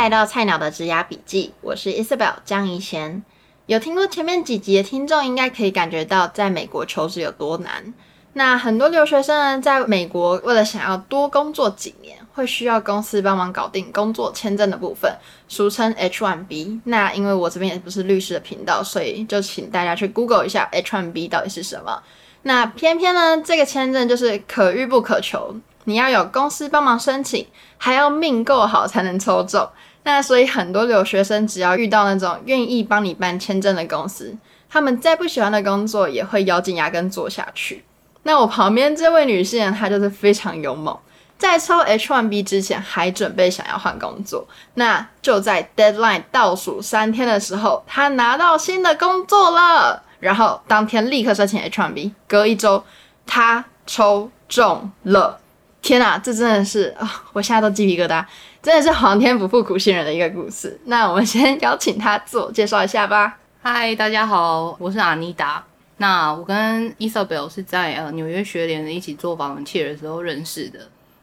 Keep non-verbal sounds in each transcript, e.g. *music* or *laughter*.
来到菜鸟的职涯笔记，我是 Isabel 江怡贤。有听过前面几集的听众，应该可以感觉到在美国求职有多难。那很多留学生呢，在美国为了想要多工作几年，会需要公司帮忙搞定工作签证的部分，俗称 H1B。那因为我这边也不是律师的频道，所以就请大家去 Google 一下 H1B 到底是什么。那偏偏呢，这个签证就是可遇不可求，你要有公司帮忙申请，还要命够好才能抽中。那所以很多留学生只要遇到那种愿意帮你办签证的公司，他们再不喜欢的工作也会咬紧牙根做下去。那我旁边这位女性，她就是非常勇猛，在抽 H1B 之前还准备想要换工作。那就在 deadline 倒数三天的时候，她拿到新的工作了。然后当天立刻申请 H1B，隔一周她抽中了！天哪，这真的是啊、我现在都鸡皮疙瘩，真的是皇天不负苦心人的一个故事。那我们先邀请他自我介绍一下吧。嗨，大家好，我是阿妮达。那我跟 Isabel 是在呃纽约学联的一起做 volunteer 的时候认识的。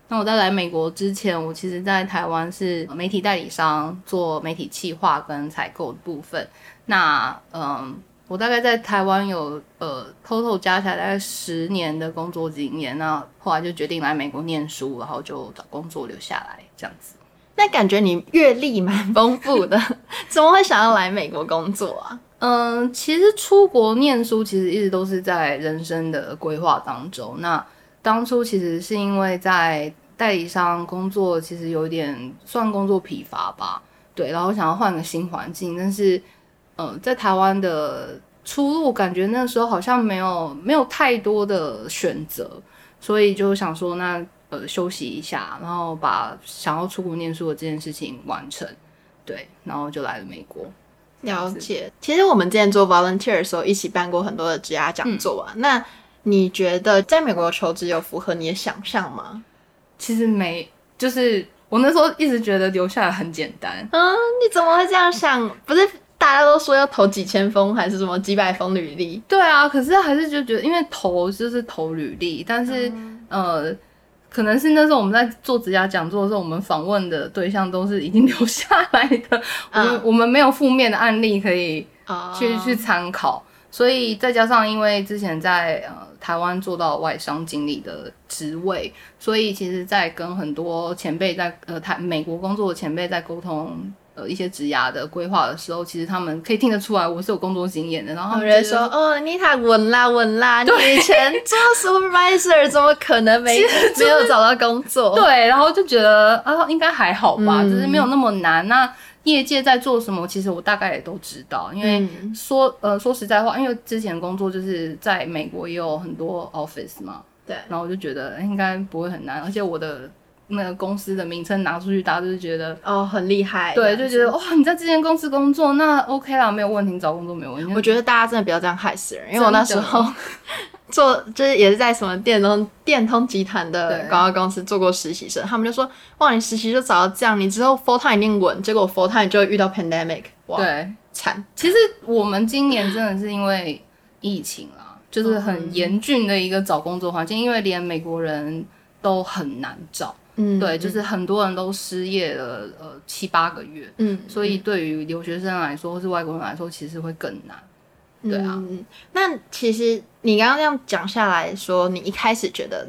那我在来美国之前，我其实在台湾是媒体代理商，做媒体企划跟采购的部分。那嗯。我大概在台湾有呃，total 加起来大概十年的工作经验，那后来就决定来美国念书，然后就找工作留下来这样子。那感觉你阅历蛮 *laughs* 丰富的，*laughs* 怎么会想要来美国工作啊？嗯，其实出国念书其实一直都是在人生的规划当中。那当初其实是因为在代理商工作，其实有点算工作疲乏吧，对，然后想要换个新环境，但是。嗯，在台湾的出路感觉那时候好像没有没有太多的选择，所以就想说那呃休息一下，然后把想要出国念书的这件事情完成，对，然后就来了美国。了解，其实我们之前做 volunteer 的时候一起办过很多的职涯讲座啊。嗯、那你觉得在美国求职有符合你的想象吗？其实没，就是我那时候一直觉得留下来很简单。嗯，你怎么会这样想？*laughs* 不是。大家都说要投几千封还是什么几百封履历？对啊，可是还是就觉得，因为投就是投履历，但是、嗯、呃，可能是那时候我们在做指甲讲座的时候，我们访问的对象都是已经留下来的，*laughs* 我们、嗯、我们没有负面的案例可以去、哦、去参考，所以再加上因为之前在呃台湾做到外商经理的职位，所以其实在跟很多前辈在呃台美国工作的前辈在沟通。呃，一些职涯的规划的时候，其实他们可以听得出来我是有工作经验的。然后他们就说：“哦，妮塔稳啦稳啦，你以前做 supervisor 怎么可能没、就是、没有找到工作？”对，然后就觉得啊，应该还好吧，就、嗯、是没有那么难。那业界在做什么，其实我大概也都知道。因为说呃说实在话，因为之前工作就是在美国也有很多 office 嘛，对，然后我就觉得应该不会很难，而且我的。那个公司的名称拿出去，大家就是觉得哦很厉害，对，就觉得哇你在这间公司工作，那 OK 啦，没有问题，你找工作没有问题。我觉得大家真的不要这样害死人，因为我那时候 *laughs* 做就是也是在什么电通电通集团的广告公司做过实习生，他们就说哇你实习就找到这样，你之后 full time 一定稳，结果 full time 就会遇到 pandemic，哇对惨。其实我们今年真的是因为疫情啦，就是很严峻的一个找工作环境，因为连美国人都很难找。嗯，对，就是很多人都失业了，呃，七八个月，嗯，所以对于留学生来说，或是外国人来说，其实会更难，对啊。嗯，那其实你刚刚这样讲下来说，你一开始觉得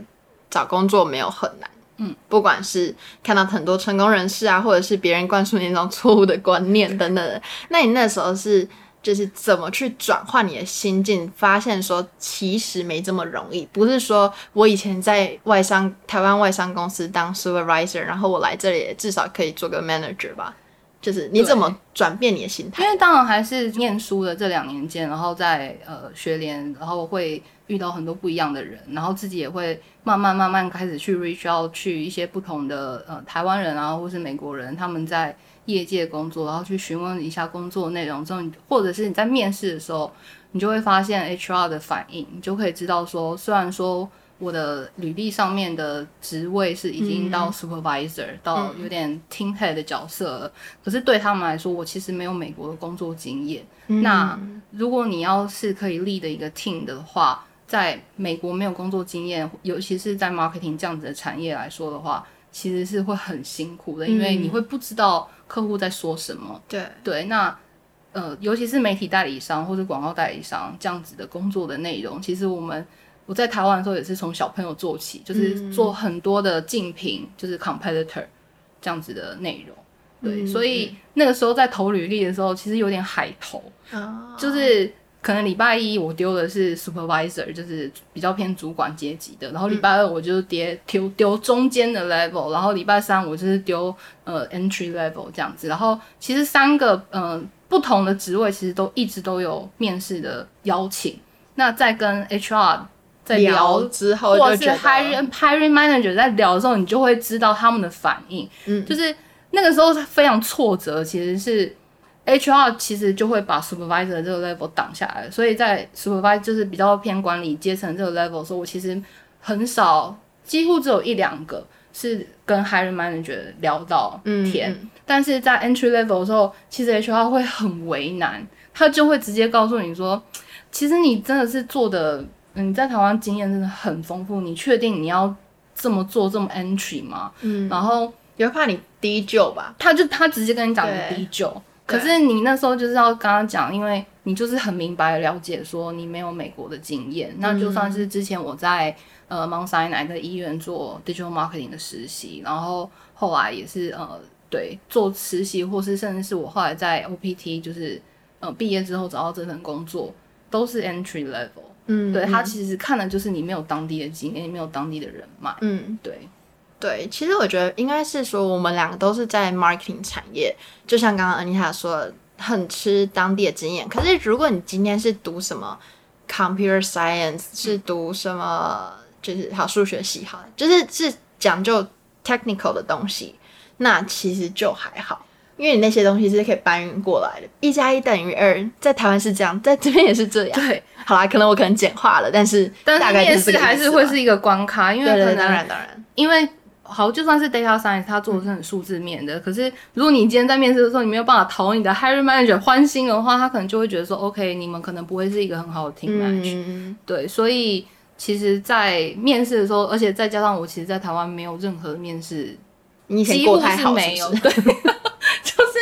找工作没有很难，嗯，不管是看到很多成功人士啊，或者是别人灌输你那种错误的观念等等的，那你那时候是？就是怎么去转换你的心境，发现说其实没这么容易，不是说我以前在外商台湾外商公司当 supervisor，然后我来这里至少可以做个 manager 吧。就是你怎么转变你的心态？因为当然还是念书的这两年间，然后在呃学联，然后会遇到很多不一样的人，然后自己也会慢慢慢慢开始去 reach out 去一些不同的呃台湾人啊，或是美国人，他们在。业界工作，然后去询问一下工作内容之后，或者是你在面试的时候，你就会发现 HR 的反应，你就可以知道说，虽然说我的履历上面的职位是已经到 supervisor，嗯，到有点 team head 的角色了，嗯，可是对他们来说，我其实没有美国的工作经验。嗯，那如果你要是可以 lead 一个 team 的话，在美国没有工作经验，尤其是在 marketing 这样子的产业来说的话。其实是会很辛苦的，因为你会不知道客户在说什么。对对，那呃，尤其是媒体代理商或者广告代理商这样子的工作的内容，其实我们我在台湾的时候也是从小朋友做起，就是做很多的竞品，就是 competitor 这样子的内容。对，所以那个时候在投履历的时候，其实有点海投，就是。可能礼拜一我丢的是 supervisor，就是比较偏主管阶级的，然后礼拜二我就叠丢丢中间的 level，然后礼拜三我就是丢呃 entry level 这样子，然后其实三个嗯、呃、不同的职位其实都一直都有面试的邀请，那在跟 HR 在聊，聊之后，或者是 hiring hiring manager 在聊的时候，你就会知道他们的反应，嗯，就是那个时候非常挫折，其实是。HR 其实就会把 supervisor 这个 level 挡下来，所以在 supervisor 就是比较偏管理阶层这个 level 的时候，我其实很少，几乎只有一两个是跟 hiring manager 聊到天。嗯嗯、但是在 entry level 的时候，其实 HR 会很为难，他就会直接告诉你说，其实你真的是做的，你在台湾经验真的很丰富，你确定你要这么做这么 entry 吗？嗯，然后也会怕你低就吧，他就他直接跟你讲你低就。可是你那时候就是要刚刚讲，因为你就是很明白了解说你没有美国的经验，嗯、那就算是之前我在呃 Mount Sinai 的医院做 digital marketing 的实习，然后后来也是呃对做实习，或是甚至是我后来在 OPT 就是呃毕业之后找到这份工作，都是 entry level。嗯，对，他其实看的就是你没有当地的经验，你没有当地的人脉。嗯，对。对，其实我觉得应该是说，我们两个都是在 marketing 产业，就像刚刚 Anita 说的，很吃当地的经验。可是如果你今天是读什么 computer science，是读什么就是好数学系好，就是是讲究 technical 的东西，那其实就还好，因为你那些东西是可以搬运过来的。一加一等于二，在台湾是这样，在这边也是这样。对，好啦，可能我可能简化了，但是大概是面试还是会是一个关卡，因为当然当然，因为。好，就算是 data science，他做的是很数字面的。嗯、可是，如果你今天在面试的时候，你没有办法讨你的 hiring manager 欢心的话，他可能就会觉得说，OK，你们可能不会是一个很好的 team match。嗯、对，所以其实，在面试的时候，而且再加上我，其实，在台湾没有任何面试，你几乎是没有。对，*laughs* 就是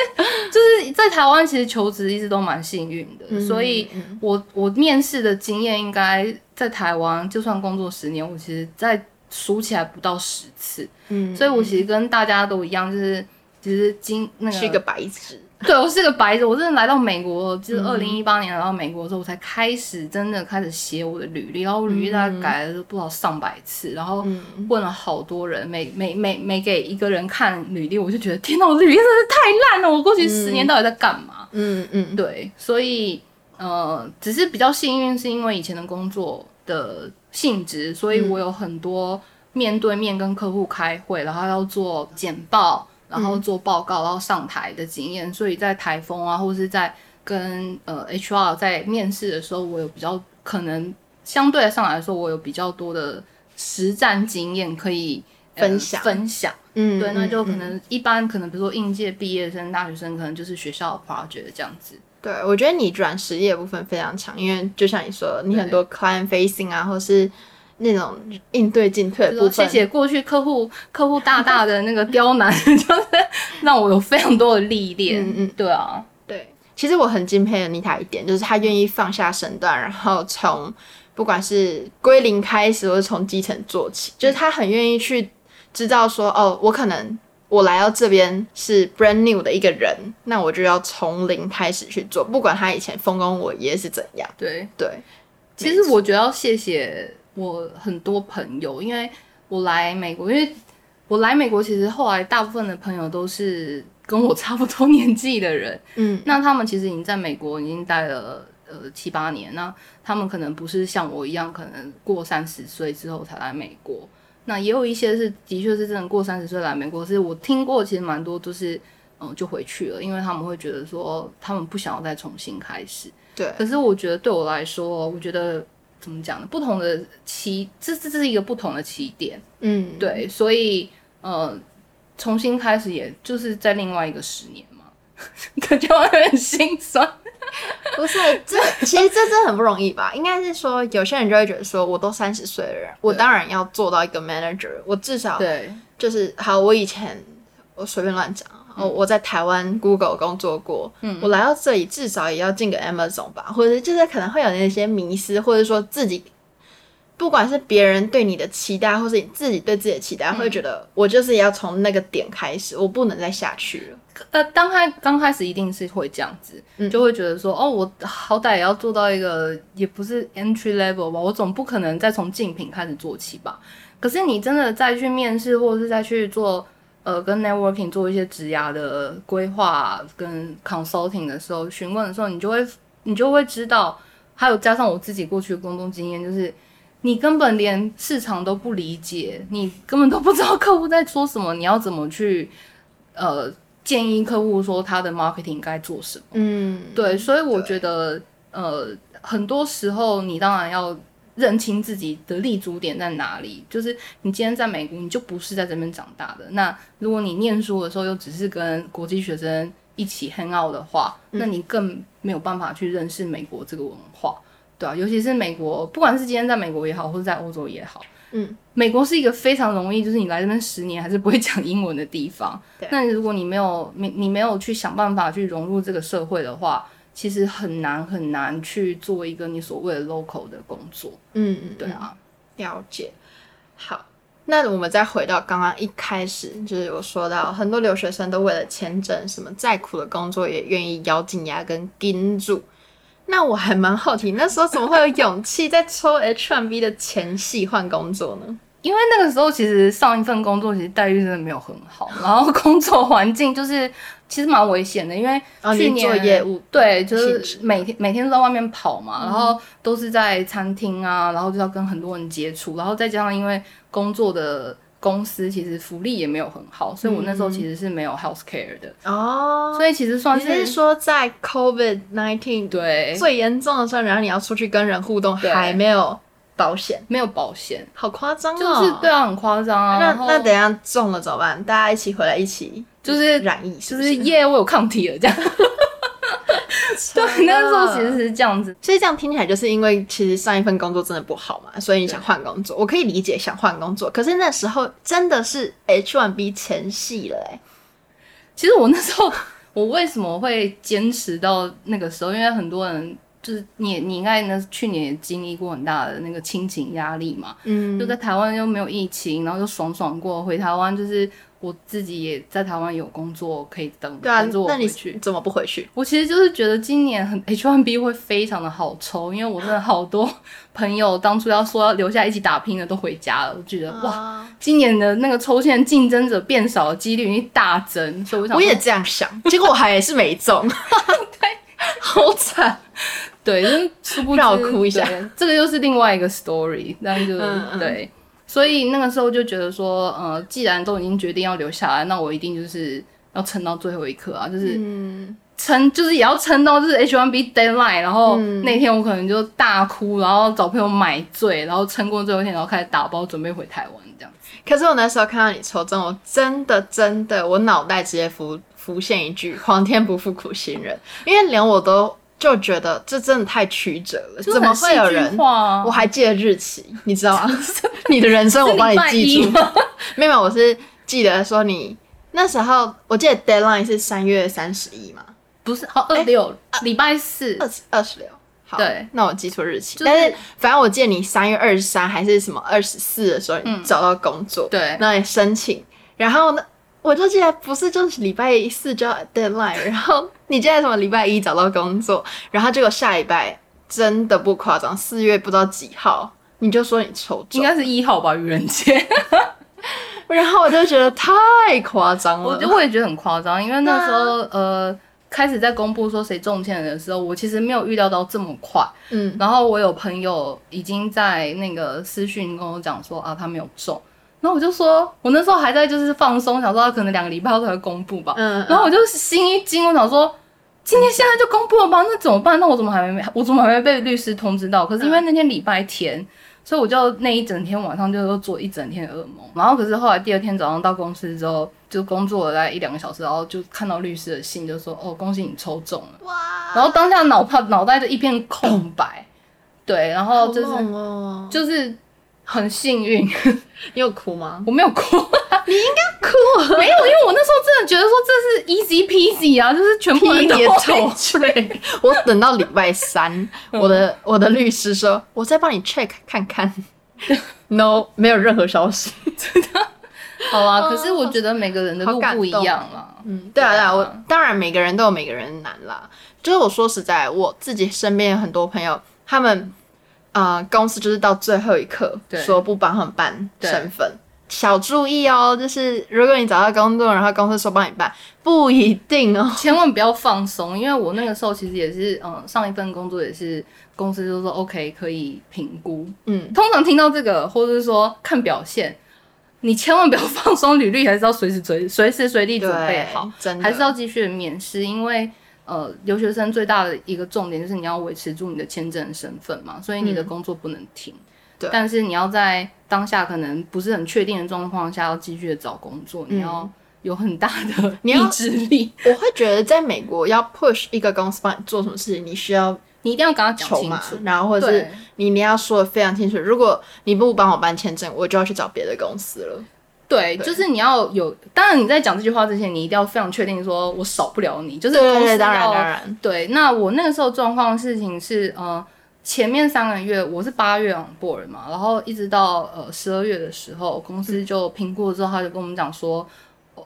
就是在台湾，其实求职一直都蛮幸运的。嗯、所以我我面试的经验，应该在台湾，就算工作十年，我其实，在。数起来不到十次，嗯，所以我其实跟大家都一样，就是其实今那个是一个白纸，*laughs* 对，我是个白纸。我真的来到美国，就是二零一八年来到美国的时候，我才开始真的开始写我的履历，然后履历大概改了不知道上百次，然后问了好多人，每每每每给一个人看履历，我就觉得天哪，我的履历真的是太烂了，我过去十年到底在干嘛？嗯嗯，对，所以呃，只是比较幸运，是因为以前的工作的。性质，所以我有很多面对面跟客户开会，嗯、然后要做简报，然后做报告，然后上台的经验。嗯、所以在台风啊，或是在跟呃 HR 在面试的时候，我有比较可能相对上来说，我有比较多的实战经验可以分享、呃、分享。嗯，对，那就可能一般可能比如说应届毕业生、大学生，可能就是学校的 project 这样子。对，我觉得你转实力的部分非常强，因为就像你说的，你很多 client facing 啊，或是那种应对进退的部分。谢谢过去客户客户大大的那个刁难，*laughs* 就是让我有非常多的历练。嗯嗯，对啊，对。其实我很敬佩 Anita 一点，就是她愿意放下身段，然后从不管是归零开始，或是从基层做起，就是她很愿意去知道说，哦，我可能。我来到这边是 brand new 的一个人，那我就要从零开始去做，不管他以前风光我爷是怎样。对对，其实我觉得要谢谢我很多朋友，因为我来美国，因为我来美国，其实后来大部分的朋友都是跟我差不多年纪的人，嗯，那他们其实已经在美国已经待了呃七八年，那他们可能不是像我一样，可能过三十岁之后才来美国。那也有一些是，的确是真的过三十岁来美国，是我听过，其实蛮多都是，嗯，就回去了，因为他们会觉得说，他们不想要再重新开始。对。可是我觉得对我来说，我觉得怎么讲呢？不同的起，这这是一个不同的起点。嗯。对，所以呃，重新开始，也就是在另外一个十年嘛，*laughs* 感觉我有点心酸。*laughs* 不是，这其实这真的很不容易吧？应该是说，有些人就会觉得说，我都三十岁的人，我当然要做到一个 manager，我至少对，就是好。我以前我随便乱讲，我我在台湾 Google 工作过，嗯，我来到这里至少也要进个 Amazon 吧，或者就是可能会有那些迷失，或者说自己。不管是别人对你的期待，或是你自己对自己的期待，嗯、会觉得我就是要从那个点开始，我不能再下去了。呃，当开刚开始一定是会这样子，嗯、就会觉得说，哦，我好歹也要做到一个，也不是 entry level 吧，我总不可能再从竞品开始做起吧。可是你真的再去面试，或者是再去做，呃，跟 networking 做一些职涯的规划跟 consulting 的时候，询问的时候，你就会你就会知道，还有加上我自己过去的工作经验，就是。你根本连市场都不理解，你根本都不知道客户在说什么，你要怎么去呃建议客户说他的 marketing 该做什么？嗯，对，所以我觉得呃很多时候你当然要认清自己的立足点在哪里，就是你今天在美国，你就不是在这边长大的。那如果你念书的时候又只是跟国际学生一起 hang out 的话，嗯，那你更没有办法去认识美国这个文化。对啊，尤其是美国，不管是今天在美国也好，或者在欧洲也好，嗯，美国是一个非常容易，就是你来这边十年还是不会讲英文的地方。对。那如果你没有你你没有去想办法去融入这个社会的话，其实很难很难去做一个你所谓的 local 的工作。嗯嗯，对啊，了解。好，那我们再回到刚刚一开始，就是有说到很多留学生都为了签证，什么再苦的工作也愿意咬紧牙根盯住。那我还蛮好奇，那时候怎么会有勇气在抽 H1B 的前戏换工作呢？因为那个时候其实上一份工作其实待遇真的没有很好，然后工作环境就是其实蛮危险的，因为去年做业务对，就是每天每天都在外面跑嘛，然后都是在餐厅啊，然后就要跟很多人接触，然后再加上因为工作的。公司其实福利也没有很好，所以我那时候其实是没有 health care 的哦，所以其实算是，是说在 COVID nineteen 对。最严重的时候，然后你要出去跟人互动，还没有保险，没有保险，好夸张哦，就是对啊，很夸张啊。那那等一下中了怎么办？大家一起回来一起就是染疫是不是，就是耶，我有抗体了这样。*laughs* 对，那个时候其实是这样子，所以这样听起来就是因为其实上一份工作真的不好嘛，所以你想换工作，我可以理解想换工作。可是那时候真的是 H1B 前戏了哎。其实我那时候我为什么会坚持到那个时候？因为很多人就是你，你应该那去年也经历过很大的那个亲情压力嘛，嗯，就在台湾又没有疫情，然后就爽爽过，回台湾就是。我自己也在台湾有工作可以等，对啊，等着我回去。那你怎么不回去？我其实就是觉得今年很 H1B 会非常的好抽，因为我真的好多 *laughs* 朋友当初要说要留下一起打拼的都回家了。我觉得、啊、哇，今年的那个抽签竞争者变少的几率已经大增，所以我想我也这样想，结果我还是没中，*laughs* 对，好惨，对，就殊不知让我哭一下，这个又是另外一个 story，但就对。所以那个时候就觉得说，呃，既然都已经决定要留下来，那我一定就是要撑到最后一刻啊，就是撑，就是也要撑到就是 H1B deadline，然后那天我可能就大哭，然后找朋友买醉，然后撑过最后一天，然后开始打包准备回台湾这样。可是我那时候看到你抽中，我真的真的，我脑袋直接浮浮现一句“皇天不负苦心人”，因为连我都。就觉得这真的太曲折了，怎么会有人？我还记得日期，你知道吗？*laughs* 你的人生我帮你记住。没有，我是记得说你那时候，我记得 deadline 是三月三十一嘛？不是，好二六礼拜四二二十六。好，对，那我记错日期。但是反正我记得你三月二十三还是什么二十四的时候，你找到工作，对，那你申请，然后呢？我就记得不是就是礼拜四就要 deadline，然后你记得什么礼拜一找到工作，然后结果下礼拜真的不夸张，四月不知道几号你就说你抽中，应该是一号吧，愚人节。*laughs* 然后我就觉得太夸张了，我就会觉得很夸张，因为那时候呃开始在公布说谁中签的时候，我其实没有预料到这么快。嗯，然后我有朋友已经在那个私讯跟我讲说啊，他没有中。然后我就说，我那时候还在就是放松，想说他可能两个礼拜后才会公布吧。嗯，然后我就心一惊，我想说，今天现在就公布了吗？那怎么办？那我怎么还没我怎么还没被律师通知到？可是因为那天礼拜天，所以我就那一整天晚上就做一整天的噩梦。然后可是后来第二天早上到公司之后，就工作了大概一两个小时，然后就看到律师的信，就说：“哦，恭喜你抽中了。”哇！然后当下脑泡脑袋就一片空白。*clears throat* 对，然后就是、哦、就是很幸运。*laughs* 你有哭吗？我没有哭。*laughs* 你应该哭。*laughs* 没有，因为我那时候真的觉得说这是 easy peasy 啊，就是全部人都抽。对，我等到礼拜三，我的我的律师说，我再帮你 check 看看。No，没有任何消息。真的。好啊，可是我觉得每个人的路不一样啦。嗯，对啊，对啊，我当然每个人都有每个人难啦。就是我说实在，我自己身边有很多朋友，他们啊、呃，公司就是到最后一刻说不帮他们办身份。小注意哦，就是如果你找到工作，然后公司说帮你办，不一定哦，千万不要放松。因为我那个时候其实也是，嗯，上一份工作也是公司就说 OK 可以评估。嗯，通常听到这个或者是说看表现，你千万不要放松，*laughs* 履历还是要随时随随时随地准备好，真的还是要继续的面试，因为。呃，留学生最大的一个重点就是你要维持住你的签证身份嘛，所以你的工作不能停。嗯、对。但是你要在当下可能不是很确定的状况下，要继续的找工作，嗯、你要有很大的 *laughs* 意志力。我会觉得在美国要 push 一个公司帮你做什么事情，你需要你一定要跟他讲清楚，然后或者是你你要说的非常清楚。如果你不帮我办签证，我就要去找别的公司了。对，就是你要有。当然，你在讲这句话之前，你一定要非常确定，说我少不了你。就是公司要，对，当然当然。对，那我那个时候状况事情是，呃，前面三个月我是八月 on board 嘛，然后一直到呃十二月的时候，公司就评估之后，他就跟我们讲说，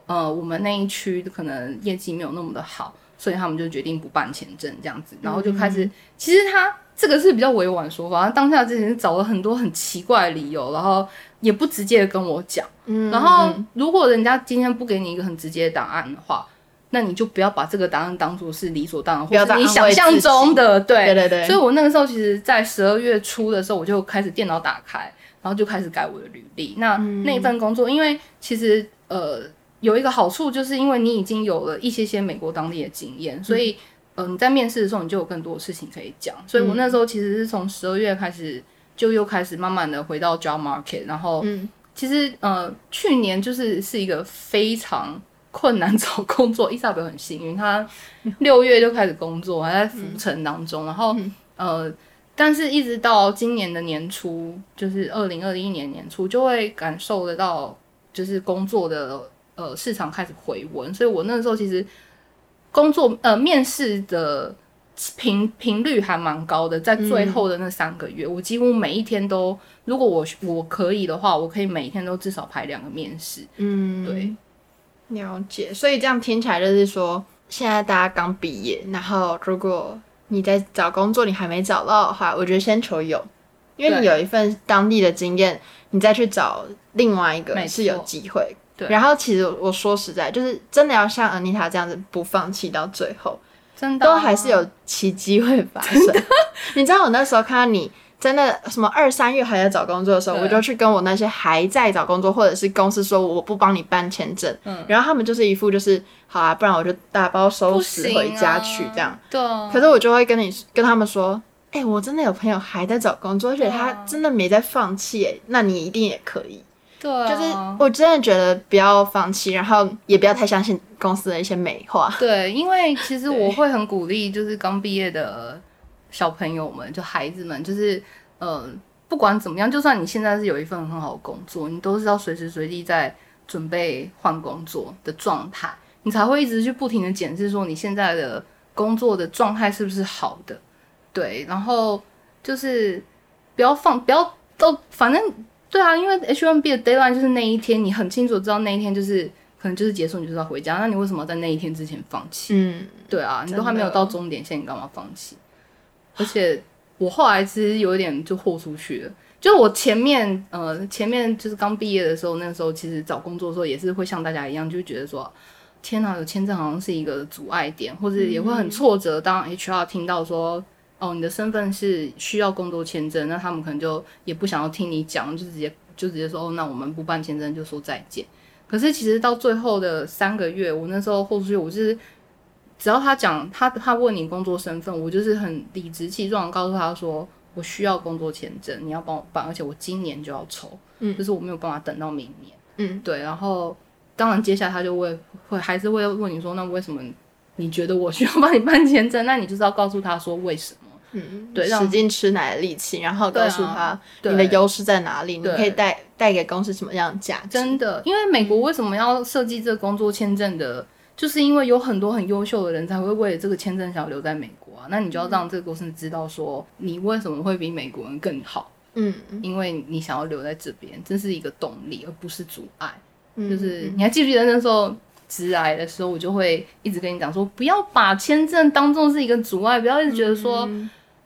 呃，我们那一区可能业绩没有那么的好，所以他们就决定不办签证这样子，然后就开始，嗯、其实他这个是比较委婉的说法，当下之前找了很多很奇怪的理由，然后。也不直接的跟我讲，嗯，然后如果人家今天不给你一个很直接的答案的话，那你就不要把这个答案当做是理所当然，或者你想象中的，对对对对。所以我那个时候其实，在十二月初的时候，我就开始电脑打开，然后就开始改我的履历。那那一份工作，因为其实呃有一个好处，就是因为你已经有了一些些美国当地的经验，所以嗯、呃、你在面试的时候，你就有更多的事情可以讲。所以我那时候其实是从十二月开始。就又开始慢慢的回到 job market，然后，其实呃，去年就是是一个非常困难找工作。伊莎贝很幸运，他六月就开始工作，还在浮沉当中。然后呃，但是一直到今年的年初，就是二零二一年年初，就会感受得到，就是工作的呃市场开始回温。所以我那时候其实工作呃面试的。频频率还蛮高的，在最后的那三个月，嗯、我几乎每一天都，如果我我可以的话，我可以每一天都至少排两个面试。嗯，对，了解。所以这样听起来就是说，现在大家刚毕业，然后如果你在找工作，你还没找到的话，我觉得先求有，因为你有一份当地的经验，你再去找另外一个是有机会。对。然后其实我说实在，就是真的要像 Anita 这样子，不放弃到最后。真的、啊、都还是有奇迹会发生。你知道我那时候看到你真的什么二三月还在找工作的时候，我就去跟我那些还在找工作或者是公司说我不帮你办签证，嗯，然后他们就是一副就是好啊，不然我就打包收拾回家去这样。啊、对。可是我就会跟你跟他们说，哎、欸，我真的有朋友还在找工作，而且他真的没在放弃，哎，那你一定也可以。对、啊，就是我真的觉得不要放弃，然后也不要太相信公司的一些美化。对，因为其实我会很鼓励，就是刚毕业的小朋友们，就孩子们，就是呃，不管怎么样，就算你现在是有一份很好的工作，你都是要随时随地在准备换工作的状态，你才会一直去不停的检视说你现在的工作的状态是不是好的。对，然后就是不要放，不要都反正。对啊，因为 H1B 的 deadline 就是那一天，你很清楚知道那一天就是可能就是结束，你就是要回家。那你为什么在那一天之前放弃？嗯，对啊，你都还没有到终点线，你干嘛放弃？而且我后来其实有一点就豁出去了，就我前面呃前面就是刚毕业的时候，那时候其实找工作的时候也是会像大家一样，就觉得说天哪，有签证好像是一个阻碍点，或者也会很挫折。当 HR 听到说。哦，你的身份是需要工作签证，那他们可能就也不想要听你讲，就直接就直接说哦，那我们不办签证，就说再见。可是其实到最后的三个月，我那时候豁出去，我就是只要他讲他他问你工作身份，我就是很理直气壮告诉他说，我需要工作签证，你要帮我办，而且我今年就要抽，嗯，就是我没有办法等到明年，嗯，对，然后当然接下来他就会会还是会问你说，那为什么你觉得我需要帮你办签证？那你就是要告诉他说为什么，嗯，对，使劲吃奶的力气，然后告诉他你的优势在哪里，你可以带带给公司什么样的价值？真的，因为美国为什么要设计这个工作签证的？就是因为有很多很优秀的人才会为了这个签证想要留在美国啊，那你就要让这个公司知道说你为什么会比美国人更好，嗯，因为你想要留在这边，这是一个动力而不是阻碍。嗯，就是你还记不记得那时候直来的时候，我就会一直跟你讲说，不要把签证当做是一个阻碍，不要一直觉得说，好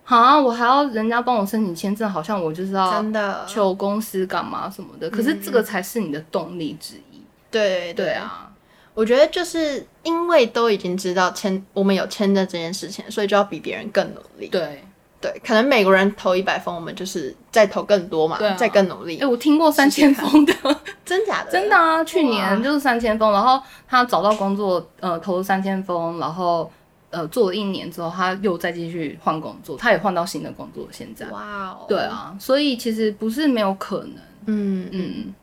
啊，我还要人家帮我申请签证，好像我就是要真的求公司干嘛什么的，可是这个才是你的动力之一。对对啊。我觉得就是因为都已经知道签我们有签证这件事情，所以就要比别人更努力。对对，可能美国人投一百封，我们就是再投更多嘛，啊、再更努力。哎、欸，我听过三千封的，*laughs* 真假的？真的啊！去年就是三千封，然后他找到工作，呃，投了三千封，然后呃做了一年之后，他又再继续换工作，他也换到新的工作。现在，哇哦，对啊，所以其实不是没有可能。嗯嗯。嗯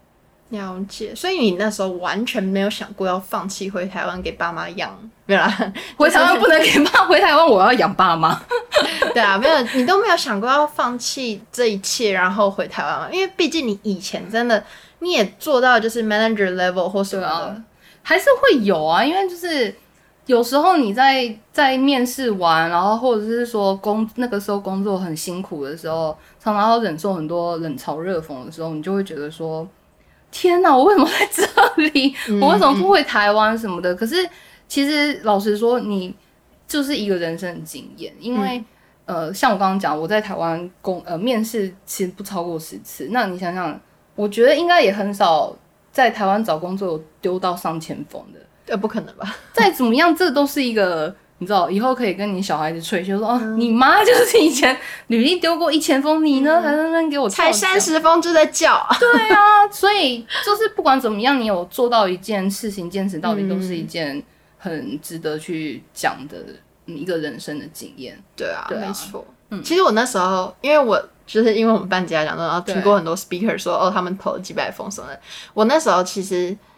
了解，所以你那时候完全没有想过要放弃回台湾给爸妈养，对吧？回台湾不能给爸，回台湾我要养爸妈。*laughs* 对啊，没有，你都没有想过要放弃这一切，然后回台湾嘛？因为毕竟你以前真的你也做到就是 manager level 或什么的，啊，还是会有啊。因为就是有时候你在在面试完，然后或者是说工那个时候工作很辛苦的时候，常常要忍受很多冷嘲热讽的时候，你就会觉得说。天哪！我为什么在这里？*laughs* 我为什么不回台湾什么的？嗯、可是其实老实说，你就是一个人生的经验。因为、嗯、呃，像我刚刚讲，我在台湾工呃面试其实不超过十次。那你想想，我觉得应该也很少在台湾找工作有丢到上千封的。呃，不可能吧？*laughs* 再怎么样，这都是一个。你知道以后可以跟你小孩子吹嘘说哦，你妈就是 *laughs* 以前履历丢过一千封，你呢还在那边给我才三十封就在叫。对啊，所以就是不管怎么样，你有做到一件事情，坚持到底都是一件很值得去讲的一个人生的经验。对啊，对啊，没错。嗯，其实我那时候，因为我就是因为我们班级来讲，然后听过很多 speaker 说哦，他们投了几百封什么的。我那时候其实啊、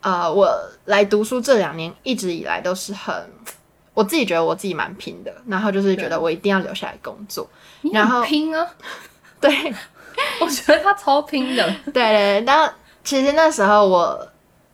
呃，我来读书这两年一直以来都是很。我自己觉得我自己蛮拼的，然后就是觉得我一定要留下来工作，然后拼啊，*laughs* 对，*laughs* 我觉得他超拼的，对对对。然后其实那时候我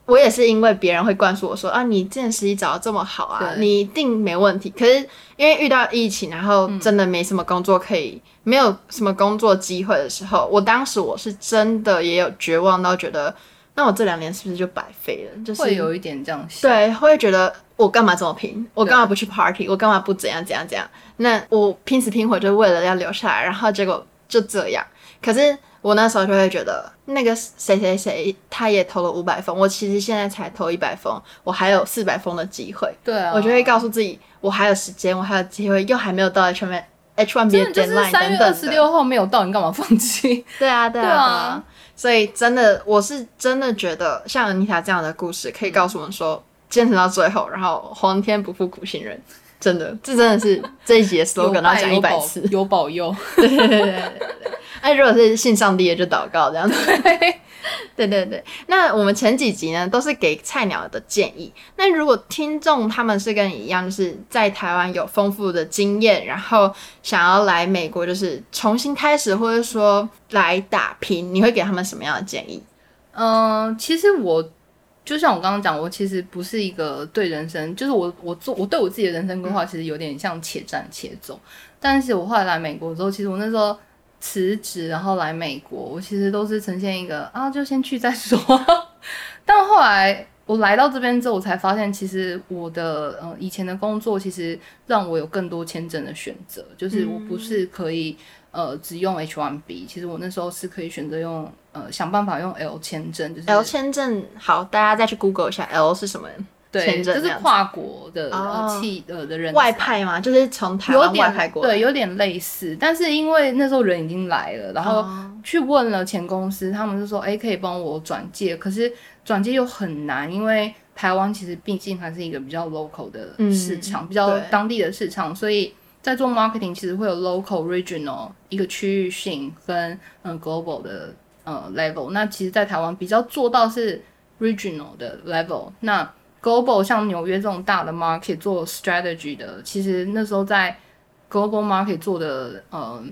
我也是因为别人会灌输我说啊，你这件实习找的这么好啊，你一定没问题。可是因为遇到疫情，然后真的没什么工作可以，没有什么工作机会的时候，我当时我是真的也有绝望到觉得。那我这两年是不是就白费了？就是会有一点这样想，对，会觉得我干嘛这么拼？我干嘛不去 party？我干嘛不怎样怎样怎样？那我拼死拼活就为了要留下来，然后结果就这样。可是我那时候就会觉得，那个谁谁谁他也投了五百封，我其实现在才投一百封，我还有四百封的机会。对啊，我就会告诉自己，我还有时间，我还有机会，又还没有到 H1 H1B 的 deadline 等等的。三月二十六号没有到，你干嘛放弃？对啊，对啊。对啊所以真的，我是真的觉得像 Anita 这样的故事，可以告诉我们说，坚持到最后，然后皇天不负苦心人，真的，这真的是这一集的 slogan，要讲一百次，有保佑。*laughs* 对对对对对。哎如果是信上帝的，就祷告这样子。*laughs* 对 *laughs* 对对对，那我们前几集呢，都是给菜鸟的建议。那如果听众他们是跟你一样，就是在台湾有丰富的经验，然后想要来美国，就是重新开始，或者说来打拼，你会给他们什么样的建议？嗯、呃，其实我就像我刚刚讲，我其实不是一个对人生，就是我我做我对我自己的人生规划，其实有点像且战且走。嗯、但是我后来来美国之后，其实我那时候。辞职，然后来美国，我其实都是呈现一个啊，就先去再说。*laughs* 但后来我来到这边之后，我才发现，其实我的呃以前的工作，其实让我有更多签证的选择，就是我不是可以呃只用 H1B，其实我那时候是可以选择用呃想办法用 L 签证，就是 L 签证。好，大家再去 Google 一下 L 是什么。对，就是跨国的企呃的人外派嘛，就是从台湾外派过来。对，有点类似，但是因为那时候人已经来了，然后去问了前公司，他们就说，哎，可以帮我转介，可是转介又很难，因为台湾其实毕竟还是一个比较 local 的市场，比较当地的市场，所以在做 marketing，其实会有 local、regional 一个区域性跟嗯 global 的呃 level。那其实，在台湾比较做到是 regional 的 level。那 global 像纽约这种大的 market 做 strategy 的，其实那时候在 global market 做的呃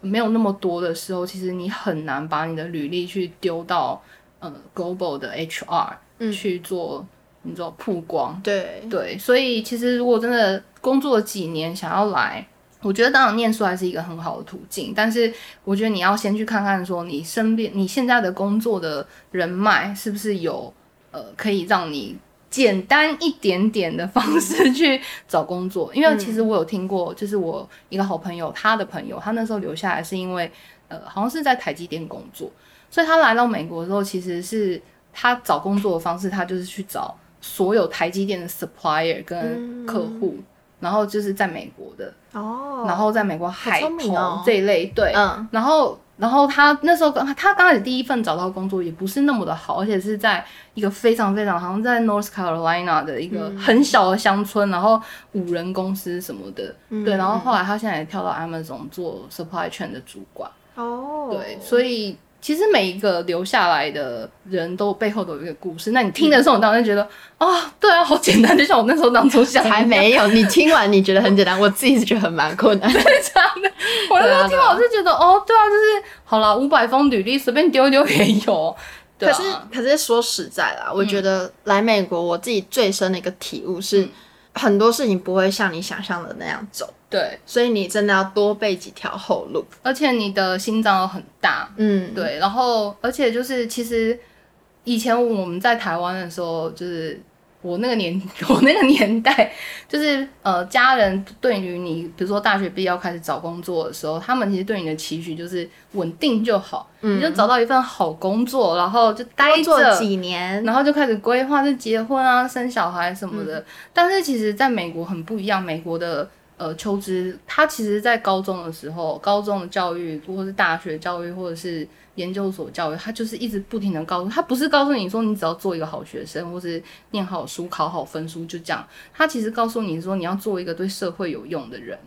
没有那么多的时候，其实你很难把你的履历去丢到呃 global 的 HR 去做。你知道曝光，对对，所以其实如果真的工作几年想要来，我觉得当然念书还是一个很好的途径。但是我觉得你要先去看看，说你身边你现在的工作的人脉是不是有呃可以让你简单一点点的方式去找工作。因为其实我有听过，就是我一个好朋友，他的朋友，他那时候留下来是因为呃好像是在台积电工作，所以他来到美国的时候，其实是他找工作的方式，他就是去找。所有台积电的 supplier 跟客户，嗯，然后就是在美国的哦，然后在美国海投这一类，对，嗯，然后然后他那时候刚他刚开始第一份找到工作也不是那么的好，而且是在一个非常非常好像在 North Carolina 的一个很小的乡村，嗯，然后五人公司什么的，嗯，对，然后后来他现在也跳到 Amazon 做 supply chain 的主管。哦，对，所以。其实每一个留下来的人都背后都有一个故事。那你听的时候，我当然觉得啊、哦，对啊，好简单，就像我那时候 *laughs* 当初想的。还没有，你听完你觉得很简单，我自己是觉得很蛮困难。*laughs* 真的，我那时候听完我是觉得哦，对啊，就是好了，五百封履历随便丢丢也有。对啊、可是可是说实在啦，我觉得来美国，我自己最深的一个体悟是。嗯很多事情不会像你想象的那样走，对，所以你真的要多备几条后路，而且你的心脏又很大，嗯，对，然后而且就是其实以前我们在台湾的时候，就是。我那个年，*laughs* 我那个年代，就是呃，家人对于你，比如说大学毕业要开始找工作的时候，他们其实对你的期许就是稳定就好，嗯，你就找到一份好工作，然后就待着几年，然后就开始规划是结婚啊、生小孩什么的。嗯，但是其实，在美国很不一样，美国的。呃，求职，他其实，在高中的时候，高中的教育，或者是大学教育，或者是研究所教育，他就是一直不停的告诉他，不是告诉你说你只要做一个好学生，或是念好书、考好分数就这样。他其实告诉你说，你要做一个对社会有用的人。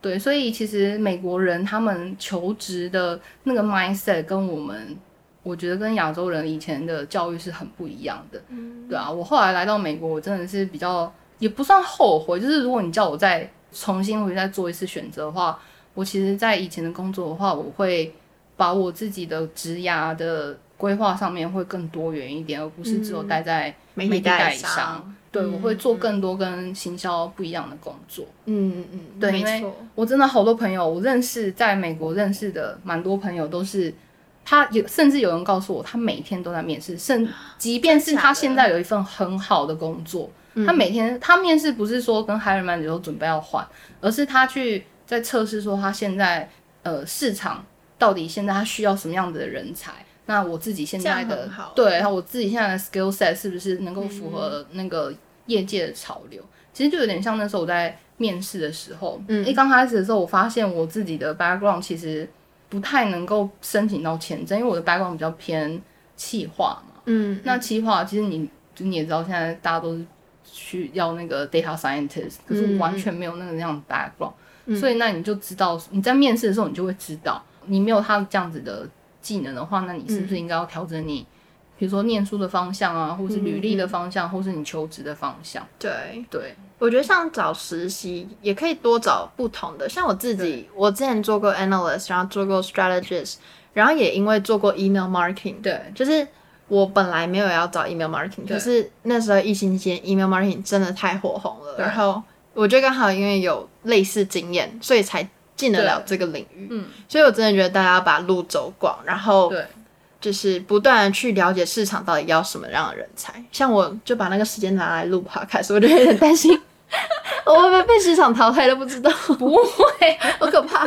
对，所以其实美国人他们求职的那个 mindset 跟我们，我觉得跟亚洲人以前的教育是很不一样的。嗯，对啊，我后来来到美国，我真的是比较也不算后悔，就是如果你叫我再。重新回去再做一次选择的话，我其实，在以前的工作的话，我会把我自己的职涯的规划上面会更多元一点，而不是只有待在媒体代理商。嗯、对、嗯，我会做更多跟行销不一样的工作。嗯嗯嗯，对，因为我真的好多朋友，我认识在美国认识的蛮多朋友，都是他有，甚至有人告诉我，他每天都在面试，甚 *gasps* 即便是他现在有一份很好的工作。他每天他面试不是说跟 hiring manager 都准备要换，而是他去在测试说他现在呃市场到底现在他需要什么样的人才？那我自己现在的对，然后我自己现在的 skill set 是不是能够符合那个业界的潮流？嗯、其实就有点像那时候我在面试的时候，嗯，一刚开始的时候，我发现我自己的 background 其实不太能够申请到签证，因为我的 background 比较偏企划嘛，嗯，那企划其实你就你也知道，现在大家都是。需要那个 data scientist，可是完全没有那个那样的 background，嗯，所以那你就知道你在面试的时候，你就会知道你没有他这样子的技能的话，那你是不是应该要调整你，嗯，比如说念书的方向啊，或是履历的方向，嗯，或是你求职的方向？对。对，我觉得像找实习也可以多找不同的，像我自己，我之前做过 analyst，然后做过 strategist，然后也因为做过 email marketing，对，就是。我本来没有要找 email marketing，可是那时候疫情期间 email marketing 真的太火红了，然后我觉得刚好因为有类似经验，所以才进得了这个领域。嗯，所以我真的觉得大家要把路走广，然后对就是不断的去了解市场到底要什么样的人才。像我就把那个时间拿来录 podcast，我就有点担心 *laughs* 我会不会被市场淘汰都不知道。不会，*laughs* 好可怕。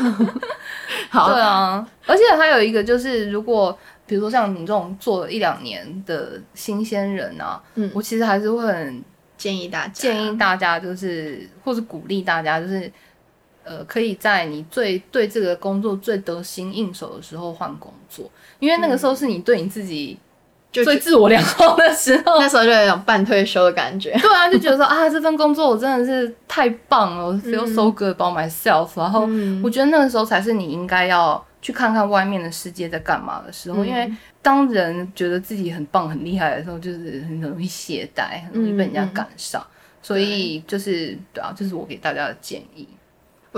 好，*laughs* 对啊，而且还有一个就是如果。比如说像你这种做了一两年的新鲜人啊，嗯，我其实还是会很建议大家，建议大家就是，或是鼓励大家，就是，呃，可以在你最对这个工作最得心应手的时候换工作，因为那个时候是你对你自己就最自我良好的时候，那时候就有一种半退休的感觉。对啊，就觉得说啊，这份工作我真的是太棒了，我 feel so good about myself。然后我觉得那个时候才是你应该要去看看外面的世界在干嘛的时候，因为当人觉得自己很棒、很厉害的时候，就是很容易懈怠，很容易被人家赶上。所以就是对啊，这是我给大家的建议。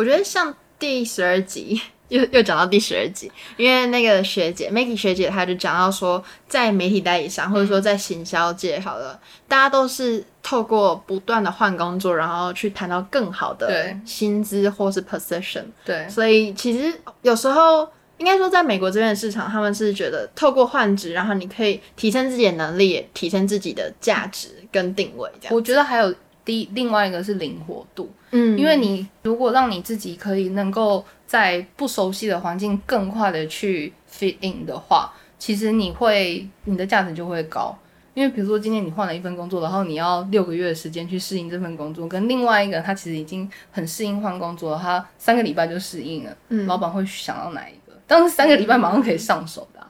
我觉得像第十二集。*laughs* 又又讲到第十二集，因为那个学姐 Maggie 学姐，她就讲到说，在媒体代理商或者说在行销界，好了，大家都是透过不断的换工作，然后去谈到更好的薪资或是 position。对，所以其实有时候应该说，在美国这边的市场，他们是觉得透过换职，然后你可以提升自己的能力，提升自己的价值跟定位。这样，我觉得还有第另外一个是灵活度。嗯，因为你如果让你自己可以能够在不熟悉的环境更快的去 fit in 的话，其实你会你的价值就会高。因为比如说今天你换了一份工作，然后你要六个月的时间去适应这份工作，跟另外一个他其实已经很适应换工作，他三个礼拜就适应了，嗯，老板会想到哪一个？但是三个礼拜马上可以上手的啊，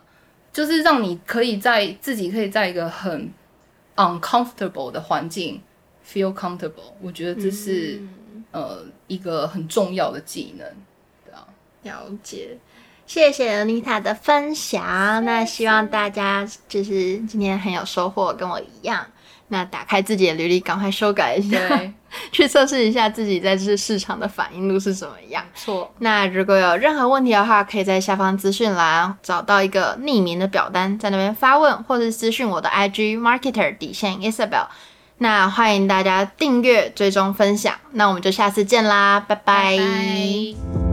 就是让你可以在自己可以在一个很 uncomfortable 的环境 feel comfortable。我觉得这是。呃，一个很重要的技能，对啊，了解，谢谢 Anita 的分享。那希望大家就是今天很有收获，跟我一样。那打开自己的履历，赶快修改一下，*laughs* 去测试一下自己在这市场的反应度是怎么样。错。那如果有任何问题的话，可以在下方资讯栏找到一个匿名的表单，在那边发问，或是私讯我的 IG Marketer 底线 Isabel。那欢迎大家订阅、追踪、分享。那我们就下次见啦，拜拜。拜拜。